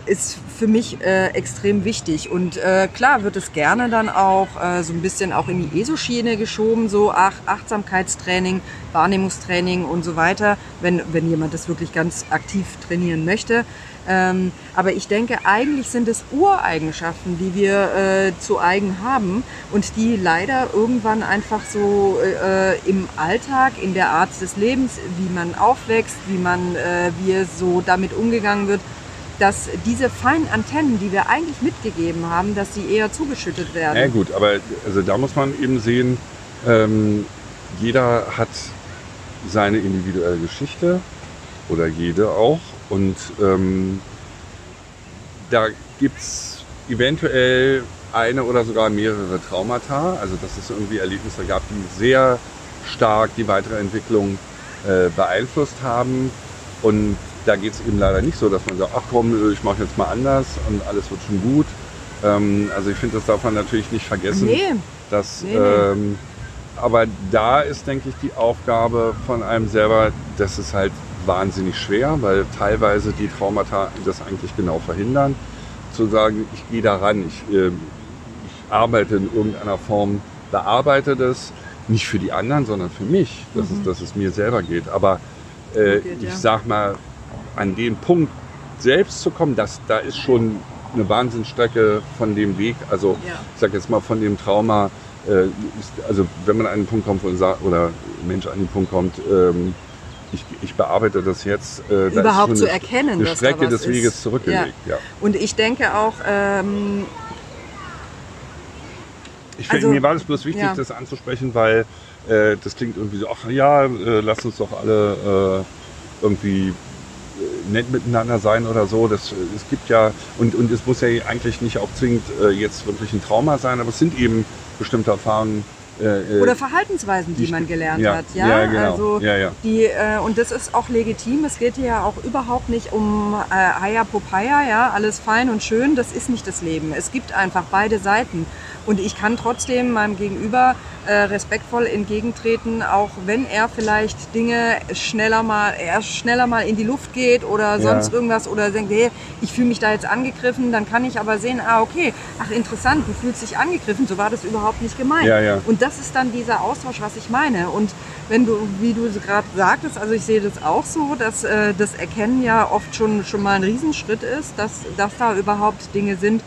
[SPEAKER 1] ist für mich äh, extrem wichtig. Und äh, klar wird es gerne dann auch äh, so ein bisschen auch in die ESO-Schiene geschoben, so Ach Achtsamkeitstraining, Wahrnehmungstraining und so weiter, wenn, wenn jemand das wirklich ganz aktiv trainieren möchte. Ähm, aber ich denke, eigentlich sind es Ureigenschaften, die wir äh, zu eigen haben und die leider irgendwann einfach so äh, im Alltag, in der Art des Lebens, wie man aufwächst, wie man, äh, wie so damit umgegangen wird, dass diese feinen Antennen, die wir eigentlich mitgegeben haben, dass sie eher zugeschüttet werden.
[SPEAKER 2] Ja gut, aber also da muss man eben sehen, ähm, jeder hat seine individuelle Geschichte oder jede auch und ähm, da gibt es eventuell eine oder sogar mehrere Traumata, also dass es irgendwie Erlebnisse gab, die sehr stark die weitere Entwicklung äh, beeinflusst haben und da geht es eben leider nicht so, dass man sagt, ach komm, ich mache jetzt mal anders und alles wird schon gut. Ähm, also ich finde, das darf man natürlich nicht vergessen.
[SPEAKER 1] Nee.
[SPEAKER 2] Dass, nee, nee. Ähm, aber da ist, denke ich, die Aufgabe von einem selber, das ist halt wahnsinnig schwer, weil teilweise die Traumata das eigentlich genau verhindern. Zu sagen, ich gehe da ran, ich, äh, ich arbeite in irgendeiner Form, bearbeite das, nicht für die anderen, sondern für mich, dass, mhm. es, dass es mir selber geht. Aber äh, geht, ich ja. sag mal, an den Punkt selbst zu kommen, das, da ist schon eine Wahnsinnsstrecke von dem Weg, also ja. ich sag jetzt mal von dem Trauma äh, also wenn man an einen Punkt kommt, oder ein Mensch an den Punkt kommt, ähm, ich, ich bearbeite das jetzt, äh, da
[SPEAKER 1] Überhaupt
[SPEAKER 2] ist
[SPEAKER 1] zu erkennen,
[SPEAKER 2] eine
[SPEAKER 1] dass da
[SPEAKER 2] Strecke
[SPEAKER 1] was
[SPEAKER 2] des Weges
[SPEAKER 1] ist.
[SPEAKER 2] zurückgelegt. Ja.
[SPEAKER 1] Und ich denke auch, ähm,
[SPEAKER 2] Ich,
[SPEAKER 1] Also,
[SPEAKER 2] mir war das bloß wichtig,
[SPEAKER 1] ja.
[SPEAKER 2] das anzusprechen, weil äh, das klingt irgendwie so, ach ja, äh, lass uns doch alle äh, irgendwie äh, nett miteinander sein oder so. Das, äh, es gibt ja, und, und es muss ja eigentlich nicht auch zwingend äh, jetzt wirklich ein Trauma sein, aber es sind eben bestimmte Erfahrungen. Äh, äh,
[SPEAKER 1] oder Verhaltensweisen, die
[SPEAKER 2] die-
[SPEAKER 1] man gelernt
[SPEAKER 2] ja,
[SPEAKER 1] hat. Ja,
[SPEAKER 2] ja, genau.
[SPEAKER 1] also
[SPEAKER 2] Ja,
[SPEAKER 1] die äh, und das ist auch legitim. Es geht hier ja auch überhaupt nicht um äh, Haya Popaya, ja, alles fein und schön. Das ist nicht das Leben. Es gibt einfach beide Seiten. Und ich kann trotzdem meinem Gegenüber äh, respektvoll entgegentreten, auch wenn er vielleicht Dinge schneller mal, er schneller mal in die Luft geht oder sonst irgendwas oder denkt, hey, ich fühle mich da jetzt angegriffen, dann kann ich aber sehen, ah, okay, ach interessant, du fühlst dich angegriffen, so war das überhaupt nicht gemeint. Und das ist dann dieser Austausch, was ich meine. Und wenn du, wie du gerade sagtest, also ich sehe das auch so, dass äh, das Erkennen ja oft schon, schon mal ein Riesenschritt ist, dass, dass da überhaupt Dinge sind,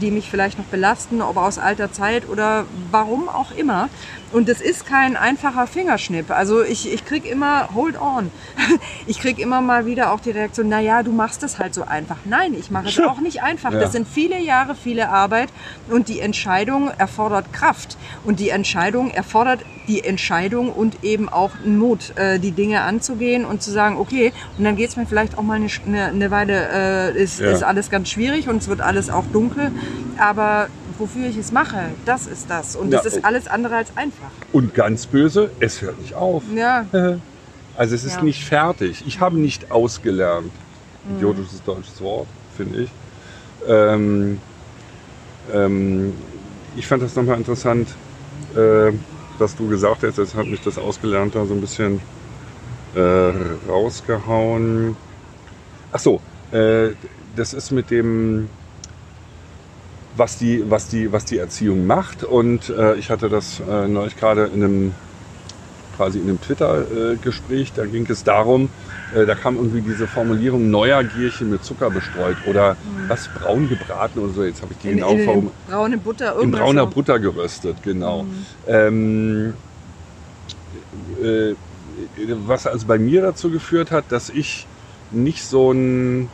[SPEAKER 1] die mich vielleicht noch belasten, ob aus alter Zeit oder warum auch immer. Und es ist kein einfacher Fingerschnipp. Also ich, ich krieg immer, hold on, ich krieg immer mal wieder auch die Reaktion, naja, du machst es halt so einfach. Nein, ich mache es auch nicht einfach.
[SPEAKER 2] Ja.
[SPEAKER 1] Das sind viele Jahre, viele Arbeit und die Entscheidung erfordert Kraft. Und die Entscheidung erfordert die Entscheidung und eben auch Mut, äh, die Dinge anzugehen und zu sagen, okay, und dann geht es mir vielleicht auch mal eine, eine, eine Weile, äh, ist,
[SPEAKER 2] Ja.
[SPEAKER 1] ist alles ganz schwierig und es wird alles auch dunkel, aber wofür ich es mache, das ist das. Und
[SPEAKER 2] Ja,
[SPEAKER 1] das ist alles andere als einfach.
[SPEAKER 2] Und ganz böse, es hört nicht auf.
[SPEAKER 1] Ja,
[SPEAKER 2] Also es ist
[SPEAKER 1] Ja. Mhm.
[SPEAKER 2] nicht fertig. Ich habe nicht ausgelernt. Idiotisches deutsches Wort, finde ich. Ähm, ähm, ich fand das nochmal interessant, äh, dass du gesagt hast, jetzt hat mich das ausgelernt da so ein bisschen äh, rausgehauen. Ach so, äh, das ist mit dem, was die, was die, was die Erziehung macht. Und äh, ich hatte das äh, neulich gerade in einem quasi in einem Twitter-Gespräch, da ging es darum, äh, da kam irgendwie diese Formulierung neuer Gierchen mit Zucker bestreut oder was braun gebraten oder so, jetzt habe ich die
[SPEAKER 1] in,
[SPEAKER 2] genau
[SPEAKER 1] in,
[SPEAKER 2] vor
[SPEAKER 1] in braune Butter,
[SPEAKER 2] in brauner
[SPEAKER 1] so.
[SPEAKER 2] Butter geröstet, genau.
[SPEAKER 1] Mhm.
[SPEAKER 2] Ähm, äh, was also bei mir dazu geführt hat, dass ich nicht so ein,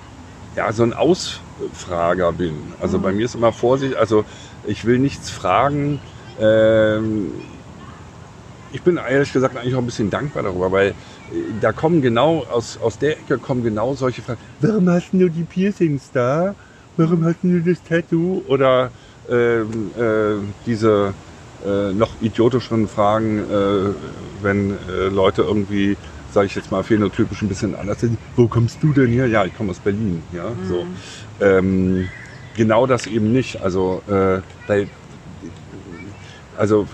[SPEAKER 2] ja, so ein Ausfrager bin. Also
[SPEAKER 1] Mhm.
[SPEAKER 2] bei mir ist immer Vorsicht, also ich will nichts fragen. Ähm, ich bin ehrlich gesagt eigentlich auch ein bisschen dankbar darüber, weil äh, da kommen genau, aus, aus der Ecke kommen genau solche Fragen. Warum hast du die Piercings da? Warum hast du das Tattoo? Oder ähm, äh, diese äh, noch idiotischeren Fragen, äh, wenn äh, Leute irgendwie, sage ich jetzt mal, phänotypisch ein bisschen anders sind. Wo kommst du denn her? Ja, ich komme aus Berlin. Ja, so. Ähm, genau das eben nicht. Also, äh, weil, also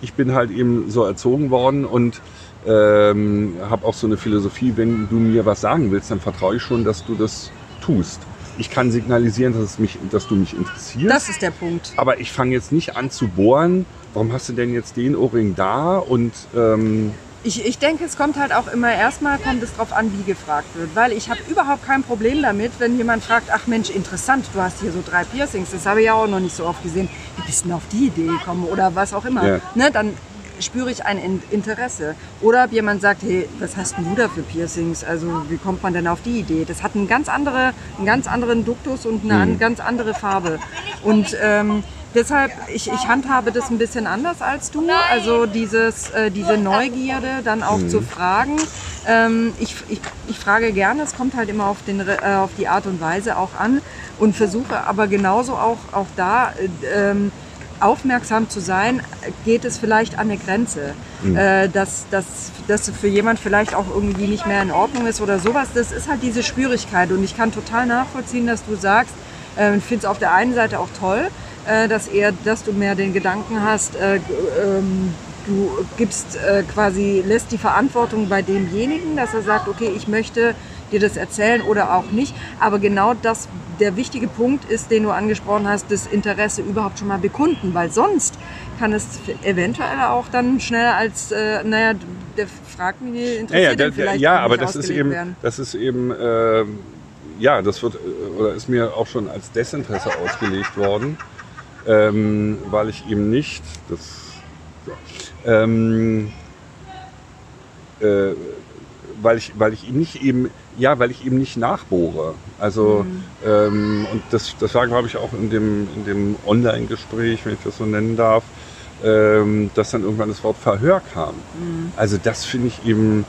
[SPEAKER 2] ich bin halt eben so erzogen worden und ähm, habe auch so eine Philosophie, wenn du mir was sagen willst, dann vertraue ich schon, dass du das tust. Ich kann signalisieren, dass, mich, dass du mich interessierst.
[SPEAKER 1] Das ist der Punkt.
[SPEAKER 2] aber ich fange jetzt nicht an zu bohren. Warum hast du denn jetzt den Ohrring da? Und ähm,
[SPEAKER 1] Ich, ich denke, es kommt halt auch immer erstmal kommt es drauf an, wie gefragt wird. Weil ich habe überhaupt kein Problem damit, wenn jemand fragt, ach Mensch, interessant, du hast hier so drei Piercings, das habe ich ja auch noch nicht so oft gesehen. Wie bist du denn auf die Idee gekommen oder was auch immer?
[SPEAKER 2] Ja.
[SPEAKER 1] Ne, dann spüre ich ein In- Interesse. Oder jemand sagt, hey, was hast denn du da für Piercings? Also wie kommt man denn auf die Idee? Das hat einen ganz, andere, einen ganz anderen Duktus und eine an- ganz andere Farbe. Und ähm, deshalb, ich, ich handhabe das ein bisschen anders als du. Also dieses, äh, diese Neugierde dann auch zu fragen. Ähm, ich, ich, ich frage gerne, es kommt halt immer auf, den, äh, auf die Art und Weise auch an und versuche aber genauso auch, auch da äh, ähm, aufmerksam zu sein, geht es vielleicht an eine Grenze, äh, dass, dass, dass für jemand vielleicht auch irgendwie nicht mehr in Ordnung ist oder sowas. Das ist halt diese Schwierigkeit und ich kann total nachvollziehen, dass du sagst, äh, ich finde es auf der einen Seite auch toll, äh, dass eher, dass du mehr den Gedanken hast, äh, ähm, du gibst äh, quasi, lässt die Verantwortung bei demjenigen, dass er sagt, okay, ich möchte dir das erzählen oder auch nicht. Aber genau das, der wichtige Punkt ist, den du angesprochen hast, das Interesse überhaupt schon mal bekunden, weil sonst kann es eventuell auch dann schneller als, äh, naja, der fragt mich,
[SPEAKER 2] ja,
[SPEAKER 1] interessiert
[SPEAKER 2] ja,
[SPEAKER 1] ihn
[SPEAKER 2] da,
[SPEAKER 1] vielleicht
[SPEAKER 2] ja aber das ist eben,
[SPEAKER 1] werden.
[SPEAKER 2] das ist eben, ähm, ja, das wird äh, oder ist mir auch schon als Desinteresse ausgelegt worden. Ähm, weil ich ihm nicht, das, so, ähm, äh, weil ich, weil ich ihm nicht eben, ja, weil ich ihm nicht nachbohre. Also
[SPEAKER 1] Mhm.
[SPEAKER 2] ähm, und das, das war, glaube ich, auch in dem, in dem Online-Gespräch, wenn ich das so nennen darf, ähm, dass dann irgendwann das Wort Verhör kam.
[SPEAKER 1] Mhm.
[SPEAKER 2] Also das finde ich eben,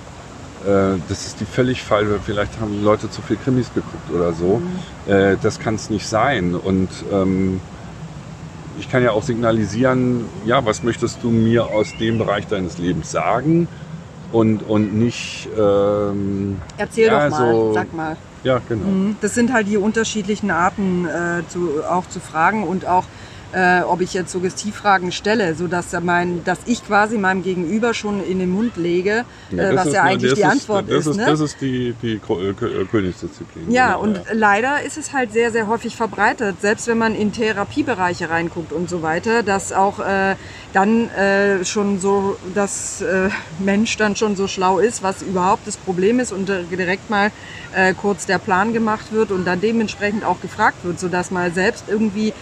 [SPEAKER 2] äh, das ist die völlig falsche, vielleicht haben die Leute zu viel Krimis geguckt oder so.
[SPEAKER 1] Mhm.
[SPEAKER 2] Äh, das kann es nicht sein. Und ähm, ich kann ja auch signalisieren, ja, was möchtest du mir aus dem Bereich deines Lebens sagen? Und, und nicht, ähm,
[SPEAKER 1] Erzähl
[SPEAKER 2] Ja,
[SPEAKER 1] doch mal,
[SPEAKER 2] so-
[SPEAKER 1] sag mal.
[SPEAKER 2] ja, genau.
[SPEAKER 1] Mhm. Das sind halt die unterschiedlichen Arten, äh, zu, auch zu fragen und auch, äh, ob ich jetzt Suggestivfragen stelle, sodass er mein, dass ich quasi meinem Gegenüber schon in den Mund lege,
[SPEAKER 2] Ja,
[SPEAKER 1] äh, was
[SPEAKER 2] ist
[SPEAKER 1] ja
[SPEAKER 2] eine-
[SPEAKER 1] eigentlich die Antwort
[SPEAKER 2] das
[SPEAKER 1] ist.
[SPEAKER 2] ist
[SPEAKER 1] ne?
[SPEAKER 2] Das ist die, äh, äh, Königsdisziplin.
[SPEAKER 1] Ja,
[SPEAKER 2] Genau,
[SPEAKER 1] und leider ist es halt sehr, sehr häufig verbreitet, selbst wenn man in Therapiebereiche reinguckt und so weiter, dass auch äh, dann äh, schon so, dass äh, Mensch dann schon so schlau ist, was überhaupt das Problem ist und äh, direkt mal äh, kurz der Plan gemacht wird und dann dementsprechend auch gefragt wird, sodass man selbst irgendwie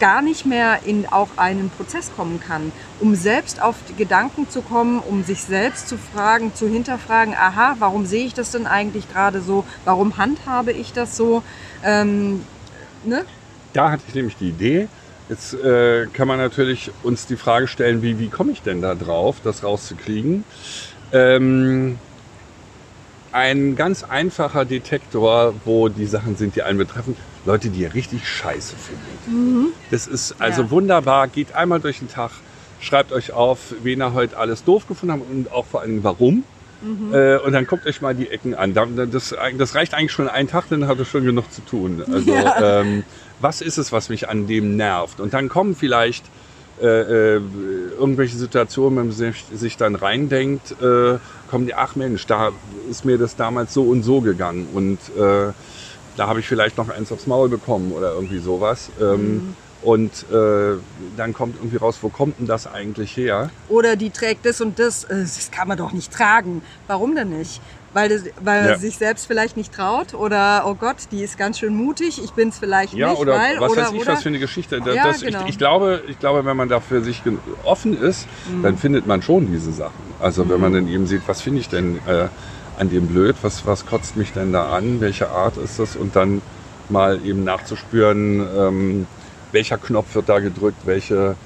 [SPEAKER 1] gar nicht mehr in auch einen Prozess kommen kann, um selbst auf Gedanken zu kommen, um sich selbst zu fragen, zu hinterfragen, aha, warum sehe ich das denn eigentlich gerade so, warum handhabe ich das so, ähm, ne?
[SPEAKER 2] Da hatte ich nämlich die Idee. Jetzt äh, kann man natürlich uns die Frage stellen, wie, wie komme ich denn da drauf, das rauszukriegen? Ähm, ein ganz einfacher Detektor, wo die Sachen sind, die einen betreffen, Leute, die ihr richtig scheiße findet. Das ist also
[SPEAKER 1] Ja.
[SPEAKER 2] wunderbar. Geht einmal durch den Tag, schreibt euch auf, wen ihr heute alles doof gefunden habt und auch vor allem warum. Äh, und dann guckt euch mal die Ecken an. Da- Das, das reicht eigentlich schon einen Tag, dann hat es schon genug zu tun. Also
[SPEAKER 1] Ja.
[SPEAKER 2] ähm, was ist es, was mich an dem nervt? Und dann kommen vielleicht äh, äh, irgendwelche Situationen, wenn man sich, sich dann reindenkt, äh, kommen die, ach Mensch, da ist mir das damals so und so gegangen und äh, da habe ich vielleicht noch eins aufs Maul bekommen oder irgendwie sowas. Ähm, Und äh, dann kommt irgendwie raus, wo kommt denn das eigentlich her?
[SPEAKER 1] Oder die trägt das und das, äh, das kann man doch nicht tragen. Warum denn nicht? Weil, das, weil
[SPEAKER 2] Ja.
[SPEAKER 1] er sich selbst vielleicht nicht traut oder, oh Gott, die ist ganz schön mutig, ich bin es vielleicht
[SPEAKER 2] Ja,
[SPEAKER 1] nicht,
[SPEAKER 2] oder
[SPEAKER 1] weil,
[SPEAKER 2] was
[SPEAKER 1] oder,
[SPEAKER 2] weiß ich,
[SPEAKER 1] oder,
[SPEAKER 2] was für eine Geschichte. Das,
[SPEAKER 1] Ja,
[SPEAKER 2] das,
[SPEAKER 1] genau.
[SPEAKER 2] ich, ich, glaube, ich glaube, wenn man da für sich offen ist, dann findet man schon diese Sachen. Also wenn man dann eben sieht, was finde ich denn äh, an dem blöd, was, was kotzt mich denn da an, welche Art ist das und dann mal eben nachzuspüren, ähm, welcher Knopf wird da gedrückt, welche,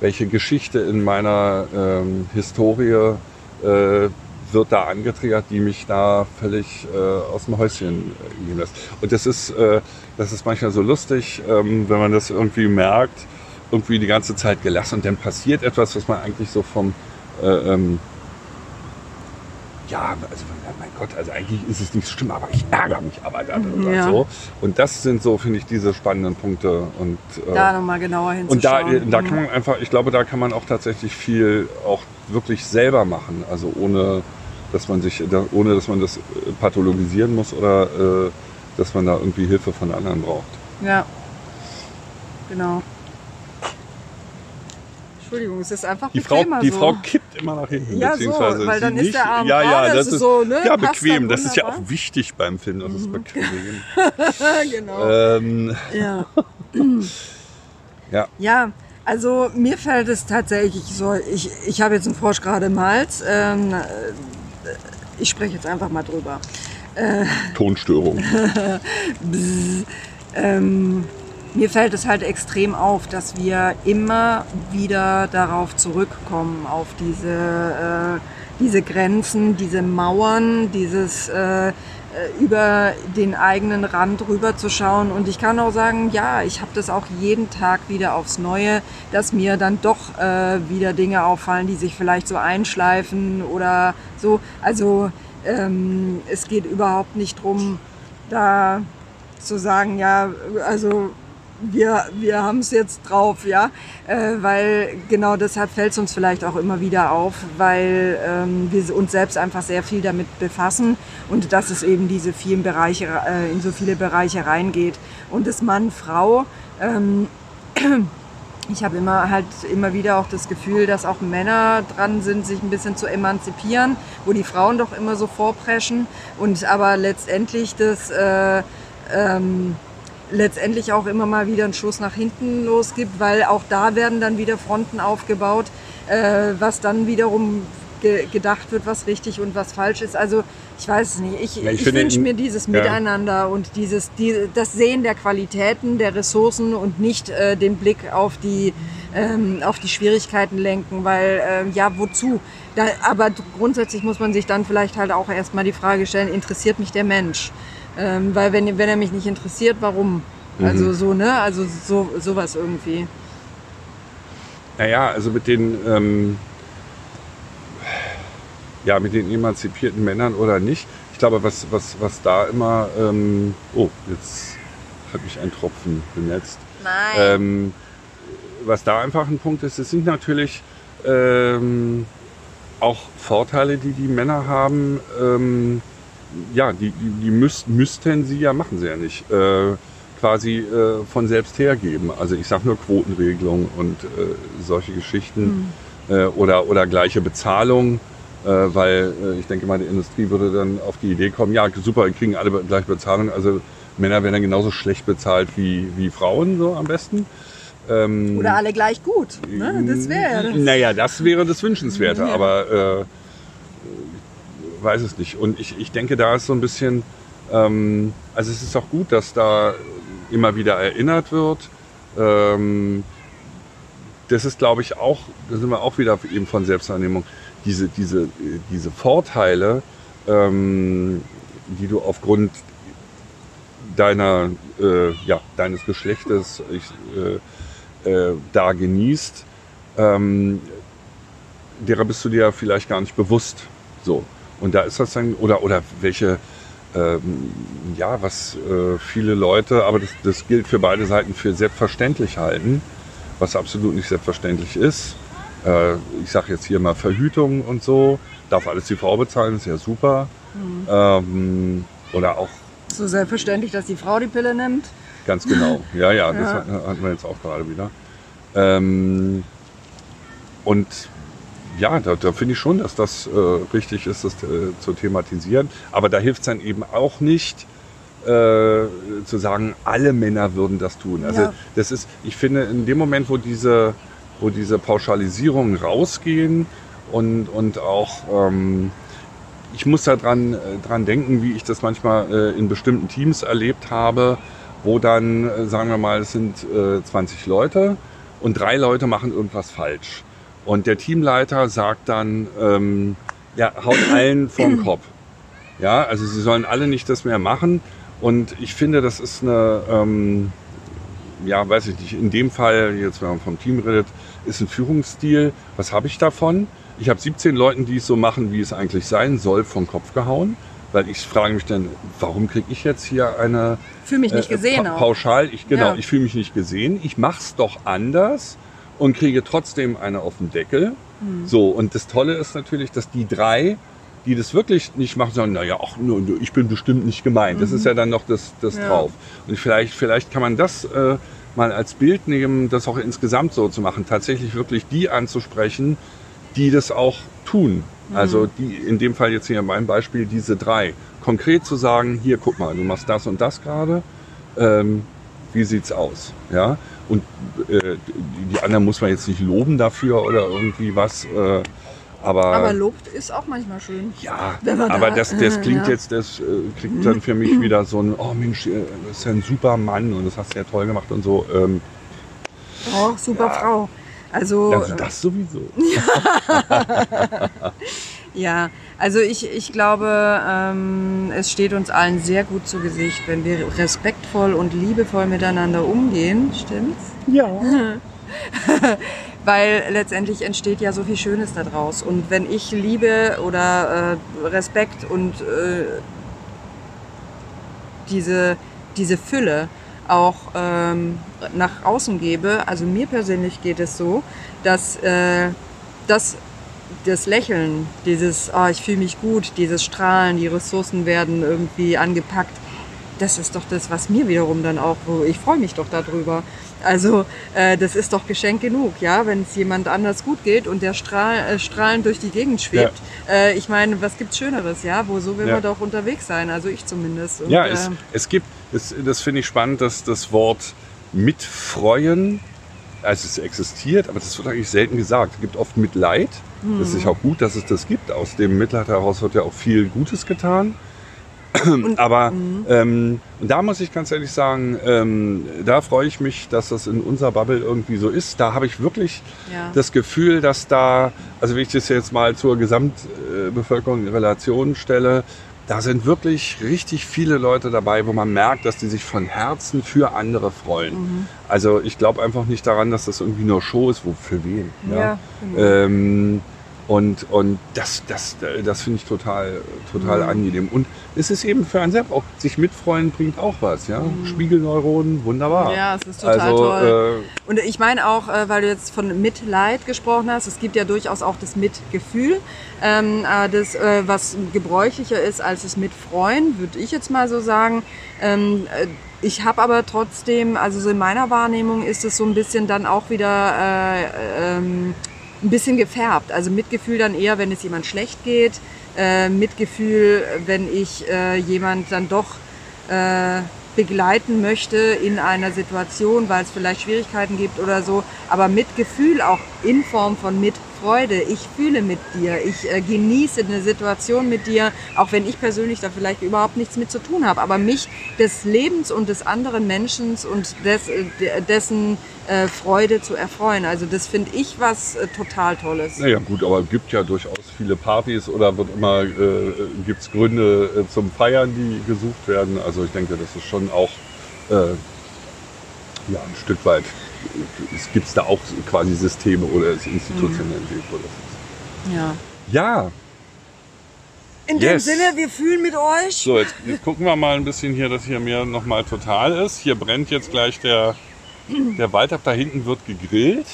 [SPEAKER 2] welche Geschichte in meiner ähm, Historie äh, wird da angetriggert, die mich da völlig äh, aus dem Häuschen äh, gehen lässt. Und das ist, äh, das ist manchmal so lustig, ähm, wenn man das irgendwie merkt, irgendwie die ganze Zeit gelassen und dann passiert etwas, was man eigentlich so vom äh, ähm, ja, also mein Gott, also eigentlich ist es nicht schlimm, aber ich ärgere mich aber darüber
[SPEAKER 1] Ja.
[SPEAKER 2] so. Und das sind so, finde ich, diese spannenden Punkte. Und, äh,
[SPEAKER 1] da nochmal genauer
[SPEAKER 2] und da,
[SPEAKER 1] hinzuschauen.
[SPEAKER 2] da
[SPEAKER 1] Mhm.
[SPEAKER 2] kann man einfach, ich glaube, da kann man auch tatsächlich viel auch wirklich selber machen. Also ohne, dass man sich, da, ohne dass man das äh, pathologisieren muss oder äh, dass man da irgendwie Hilfe von anderen braucht.
[SPEAKER 1] Ja, genau. Entschuldigung, es ist einfach
[SPEAKER 2] Die Frau,
[SPEAKER 1] bequemer
[SPEAKER 2] die
[SPEAKER 1] so.
[SPEAKER 2] Frau kippt immer nach hinten.
[SPEAKER 1] Ja, so,
[SPEAKER 2] beziehungsweise
[SPEAKER 1] weil
[SPEAKER 2] sie
[SPEAKER 1] dann ist
[SPEAKER 2] nicht,
[SPEAKER 1] der Arm
[SPEAKER 2] ja, ja, das
[SPEAKER 1] es ist
[SPEAKER 2] ist
[SPEAKER 1] so, ne,
[SPEAKER 2] ja bequem. Das ist ja auch wichtig beim Film, dass es bequem
[SPEAKER 1] genau.
[SPEAKER 2] ähm,
[SPEAKER 1] Ja.
[SPEAKER 2] Ja.
[SPEAKER 1] Ja, also mir fällt es tatsächlich so, ich, ich habe jetzt einen Frosch gerade im Hals. Ähm, äh, ich spreche jetzt einfach mal drüber.
[SPEAKER 2] Tonstörung.
[SPEAKER 1] Ähm, mir fällt es halt extrem auf, dass wir immer wieder darauf zurückkommen, auf diese, äh, diese Grenzen, diese Mauern, dieses äh, äh, über den eigenen Rand rüber zu schauen. Und ich kann auch sagen, ja, ich habe das auch jeden Tag wieder aufs Neue, dass mir dann doch äh, wieder Dinge auffallen, die sich vielleicht so einschleifen oder so. Also ähm, es geht überhaupt nicht drum, da zu sagen, ja, also wir, wir haben es jetzt drauf, ja, äh, weil genau deshalb fällt es uns vielleicht auch immer wieder auf, weil ähm, wir uns selbst einfach sehr viel damit befassen und dass es eben diese vielen Bereiche, äh, in so viele Bereiche reingeht. Und das Mann, Frau, ähm, ich habe immer halt immer wieder auch das Gefühl, dass auch Männer dran sind, sich ein bisschen zu emanzipieren, wo die Frauen doch immer so vorpreschen und aber letztendlich das äh, ähm, letztendlich auch immer mal wieder einen Schuss nach hinten losgibt, weil auch da werden dann wieder Fronten aufgebaut, äh, was dann wiederum ge gedacht wird, was richtig und was falsch ist. Also ich weiß es nicht. Ich,
[SPEAKER 2] Ja, ich
[SPEAKER 1] ich, wünsche mir dieses
[SPEAKER 2] ja.
[SPEAKER 1] Miteinander und dieses, die, das Sehen der Qualitäten, der Ressourcen und nicht äh, den Blick auf die, ähm, auf die Schwierigkeiten lenken, weil ähm, ja, wozu? Da, aber grundsätzlich muss man sich dann vielleicht halt auch erstmal die Frage stellen, interessiert mich der Mensch? Ähm, weil wenn, wenn er mich nicht interessiert, warum?
[SPEAKER 2] Mhm.
[SPEAKER 1] Also so, ne? Also so, sowas irgendwie.
[SPEAKER 2] Naja, also mit den, ähm, ja, mit den emanzipierten Männern oder nicht. Ich glaube, was, was, was da immer, ähm, oh, jetzt hat mich ein Tropfen benetzt.
[SPEAKER 1] Nein.
[SPEAKER 2] Ähm, was da einfach ein Punkt ist, es sind natürlich ähm, auch Vorteile, die die Männer haben. Ja, die, die, die müß, müssten sie ja, machen sie ja nicht, äh, quasi äh, von selbst hergeben. Also ich sage nur Quotenregelung und äh, solche Geschichten äh, oder, oder gleiche Bezahlung. Äh, weil ich denke mal, die Industrie würde dann auf die Idee kommen, ja super, wir kriegen alle gleiche Bezahlung. Also Männer werden dann genauso schlecht bezahlt wie, wie Frauen so am besten. Ähm,
[SPEAKER 1] Oder alle gleich gut. Ne? Das wäre ja.
[SPEAKER 2] Naja, das wäre das Wünschenswerte,
[SPEAKER 1] Ja.
[SPEAKER 2] aber äh, weiß es nicht. Und ich, ich denke, da ist so ein bisschen, ähm, also es ist auch gut, dass da immer wieder erinnert wird. Ähm, das ist, glaube ich, auch, da sind wir auch wieder eben von Selbstwahrnehmung, diese, diese, diese Vorteile, ähm, die du aufgrund deiner, äh, ja, deines Geschlechtes ich, äh, äh, da genießt, ähm, derer bist du dir vielleicht gar nicht bewusst. So. Und da ist das dann, oder, oder welche, ähm, ja, was äh, viele Leute, aber das, das gilt für beide Seiten für selbstverständlich halten, was absolut nicht selbstverständlich ist. Äh, ich sage jetzt hier mal Verhütung und so, darf alles die Frau bezahlen, ist ja super. Ähm, oder auch
[SPEAKER 1] So selbstverständlich, dass die Frau die Pille nimmt.
[SPEAKER 2] Ganz genau. Ja, ja, das
[SPEAKER 1] Ja.
[SPEAKER 2] hat- hatten wir jetzt auch gerade wieder. Ähm, und ja, da, da finde ich schon, dass das äh, richtig ist, das äh, zu thematisieren. Aber da hilft es dann eben auch nicht, äh, zu sagen, alle Männer würden das tun. Also
[SPEAKER 1] Ja.
[SPEAKER 2] das ist, ich finde, in dem Moment, wo diese, wo diese Pauschalisierungen rausgehen und, und auch ähm, ich muss da dran, äh, dran denken, wie ich das manchmal äh, in bestimmten Teams erlebt habe, wo dann, äh, sagen wir mal, es sind äh, 20 Leute und drei Leute machen irgendwas falsch. Und der Teamleiter sagt dann, ähm, ja, haut allen vom Kopf. Ja, also sie sollen alle nicht das mehr machen. Und ich finde, das ist eine, ähm, ja, weiß ich nicht, in dem Fall, jetzt wenn man vom Team redet, ist ein Führungsstil. Was habe ich davon? Ich habe 17 Leuten, die es so machen, wie es eigentlich sein soll, vom Kopf gehauen. Weil ich frage mich dann, warum kriege ich jetzt hier eine
[SPEAKER 1] Fühle mich nicht
[SPEAKER 2] äh,
[SPEAKER 1] gesehen
[SPEAKER 2] pa
[SPEAKER 1] auch.
[SPEAKER 2] pauschal? Ich, genau,
[SPEAKER 1] Ja.
[SPEAKER 2] ich fühle mich nicht gesehen. Ich mache es doch anders und kriege trotzdem eine auf den Deckel.
[SPEAKER 1] Hm.
[SPEAKER 2] So, und das Tolle ist natürlich, dass die drei, die das wirklich nicht machen, sagen, naja, ach, ich bin bestimmt nicht gemeint. Das ist ja dann noch das, das
[SPEAKER 1] Mhm. Ja.
[SPEAKER 2] drauf. Und vielleicht, vielleicht kann man das äh, mal als Bild nehmen, das auch insgesamt so zu machen, tatsächlich wirklich die anzusprechen, die das auch tun.
[SPEAKER 1] Mhm.
[SPEAKER 2] Also die, in dem Fall jetzt hier in meinem Beispiel diese drei. Konkret zu sagen, hier guck mal, du machst das und das gerade. Ähm, wie sieht's aus? Ja. Und äh, die, anderen muss man jetzt nicht loben dafür oder irgendwie was. Äh, aber,
[SPEAKER 1] Aber lobt ist auch manchmal schön.
[SPEAKER 2] ja, aber
[SPEAKER 1] da-
[SPEAKER 2] das, das klingt
[SPEAKER 1] ja.
[SPEAKER 2] jetzt, das äh, klingt dann für mich wieder so ein, oh Mensch, äh, das ist ja ein super Mann und das hast du ja toll gemacht und so. Ähm,
[SPEAKER 1] Oh, super Frau. Also,
[SPEAKER 2] also das sowieso.
[SPEAKER 1] ja, also ich, ich glaube, ähm, es steht uns allen sehr gut zu Gesicht, wenn wir respektvoll und liebevoll miteinander umgehen. Stimmt's?
[SPEAKER 2] Ja.
[SPEAKER 1] Weil letztendlich entsteht ja so viel Schönes daraus. Und wenn ich Liebe oder äh, Respekt und äh, diese, diese Fülle auch ähm, nach außen gebe, also mir persönlich geht es so, dass äh, das, das Lächeln, dieses, oh, ich fühle mich gut, dieses Strahlen, die Ressourcen werden irgendwie angepackt, das ist doch das, was mir wiederum dann auch, wo ich freue mich doch darüber. Also äh, das ist doch Geschenk genug, ja, wenn es jemand anders gut geht und der strahl, äh, strahlend durch die Gegend schwebt. Äh, ich meine, was gibt's Schöneres, ja? Wo so will
[SPEAKER 2] Ja.
[SPEAKER 1] man doch unterwegs sein, also ich zumindest. Und,
[SPEAKER 2] Ja, es,
[SPEAKER 1] äh,
[SPEAKER 2] es gibt, es, das finde ich spannend, dass das Wort mitfreuen, also es existiert, aber das wird eigentlich selten gesagt. Es gibt oft Mitleid. Das ist auch gut, dass es das gibt. Aus dem Mitleid heraus wird ja auch viel Gutes getan. aber ähm, und da muss ich ganz ehrlich sagen, ähm, da freue ich mich, dass das in unserer Bubble irgendwie so ist. Da habe ich wirklich
[SPEAKER 1] Ja.
[SPEAKER 2] das Gefühl, dass da, also wenn ich das jetzt mal zur Gesamtbevölkerung in Relation stelle, da sind wirklich richtig viele Leute dabei, wo man merkt, dass die sich von Herzen für andere freuen.
[SPEAKER 1] Mhm.
[SPEAKER 2] Also ich glaube einfach nicht daran, dass das irgendwie nur Show ist, wo für wen.
[SPEAKER 1] Ja, genau.
[SPEAKER 2] Ähm, und und das, das, das finde ich total, total
[SPEAKER 1] Mhm.
[SPEAKER 2] angenehm. Und es ist eben für einen selbst auch, sich mitfreuen bringt auch was. Ja? Spiegelneuronen, wunderbar.
[SPEAKER 1] Mhm. Ja, es ist total
[SPEAKER 2] also,
[SPEAKER 1] toll.
[SPEAKER 2] Äh,
[SPEAKER 1] Und ich meine auch, äh, weil du jetzt von Mitleid gesprochen hast, es gibt ja durchaus auch das Mitgefühl, ähm, äh, das, äh, was gebräuchlicher ist als das Mitfreuen, würde ich jetzt mal so sagen. Ähm, äh, ich habe aber trotzdem, also so in meiner Wahrnehmung ist es so ein bisschen dann auch wieder äh, ähm, ein bisschen gefärbt. Also Mitgefühl dann eher, wenn es jemand schlecht geht. Äh, Mitgefühl, wenn ich äh, jemand dann doch äh, begleiten möchte in einer Situation, weil es vielleicht Schwierigkeiten gibt oder so, aber mit Gefühl auch in Form von Mitfreude. Ich fühle mit dir, ich äh, genieße eine Situation mit dir, auch wenn ich persönlich da vielleicht überhaupt nichts mit zu tun habe, aber mich des Lebens und des anderen Menschen und des, äh, de- dessen äh, Freude zu erfreuen. Also das finde ich was äh, total Tolles.
[SPEAKER 2] Naja gut, aber es gibt ja durchaus viele Partys oder wird immer, äh, gibt es Gründe äh, zum Feiern, die gesucht werden. Also ich denke, das ist schon auch äh, ja, ein Stück weit, äh, es gibt da auch quasi Systeme oder es institutionell mhm. wo das ist.
[SPEAKER 1] Ja.
[SPEAKER 2] Ja,
[SPEAKER 1] In
[SPEAKER 2] Yes.
[SPEAKER 1] dem Sinne, wir fühlen mit euch.
[SPEAKER 2] so jetzt, jetzt gucken wir mal ein bisschen hier, dass hier mehr nochmal total ist. Hier brennt jetzt gleich der, der Wald ab, da hinten wird gegrillt.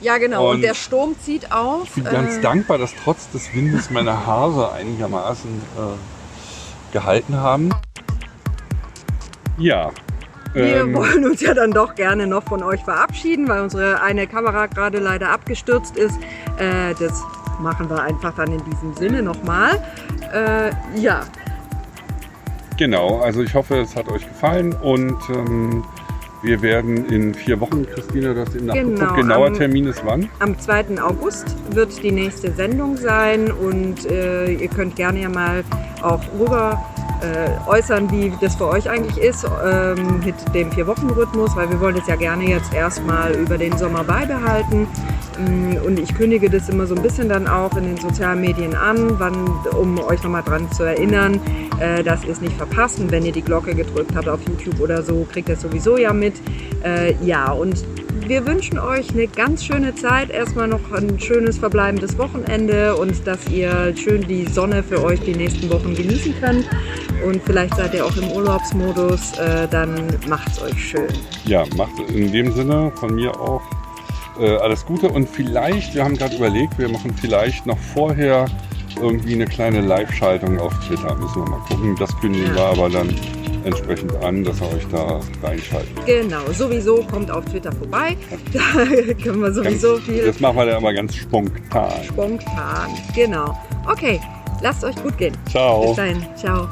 [SPEAKER 1] Ja, genau. Und,
[SPEAKER 2] Und
[SPEAKER 1] der Sturm zieht auf.
[SPEAKER 2] Ich bin ganz
[SPEAKER 1] Äh,
[SPEAKER 2] dankbar, dass trotz des Windes meine Haare einigermaßen äh, gehalten haben. Ja.
[SPEAKER 1] Wir
[SPEAKER 2] ähm,
[SPEAKER 1] wollen uns ja dann doch gerne noch von euch verabschieden, weil unsere eine Kamera gerade leider abgestürzt ist. Äh, das machen wir einfach dann in diesem Sinne nochmal. Äh, ja,
[SPEAKER 2] genau, also ich hoffe, es hat euch gefallen und ähm, wir werden in vier Wochen, Christine, du hast eben nachgeguckt,
[SPEAKER 1] Genau,
[SPEAKER 2] genauer
[SPEAKER 1] am-
[SPEAKER 2] Termin ist wann?
[SPEAKER 1] am 2. August wird die nächste Sendung sein und äh, ihr könnt gerne ja mal auch rüber äh, äußern, wie das für euch eigentlich ist ähm, mit dem Vier-Wochen-Rhythmus, weil wir wollen es ja gerne jetzt erstmal über den Sommer beibehalten. Mm, Und ich kündige das immer so ein bisschen dann auch in den sozialen Medien an, wann, um euch nochmal dran zu erinnern, äh, dass ihr es nicht verpasst. Und wenn ihr die Glocke gedrückt habt auf YouTube oder so, kriegt ihr es sowieso ja mit. Äh, ja, und wir wünschen euch eine ganz schöne Zeit. Erstmal noch ein schönes verbleibendes Wochenende und dass ihr schön die Sonne für euch die nächsten Wochen genießen könnt. Und vielleicht seid ihr auch im Urlaubsmodus, äh, dann macht's euch schön.
[SPEAKER 2] Ja, macht in dem Sinne von mir auch äh, alles Gute und vielleicht, wir haben gerade überlegt, wir machen vielleicht noch vorher irgendwie eine kleine Live-Schaltung auf Twitter. Müssen wir mal gucken. Das kündigen
[SPEAKER 1] Ja.
[SPEAKER 2] wir aber dann entsprechend an, dass ihr euch da reinschaltet.
[SPEAKER 1] Genau, sowieso kommt auf Twitter vorbei. Da können wir sowieso viel
[SPEAKER 2] das machen wir dann immer ganz spontan.
[SPEAKER 1] spontan. Genau. Okay, lasst euch gut gehen.
[SPEAKER 2] Ciao.
[SPEAKER 1] Bis dahin. Ciao.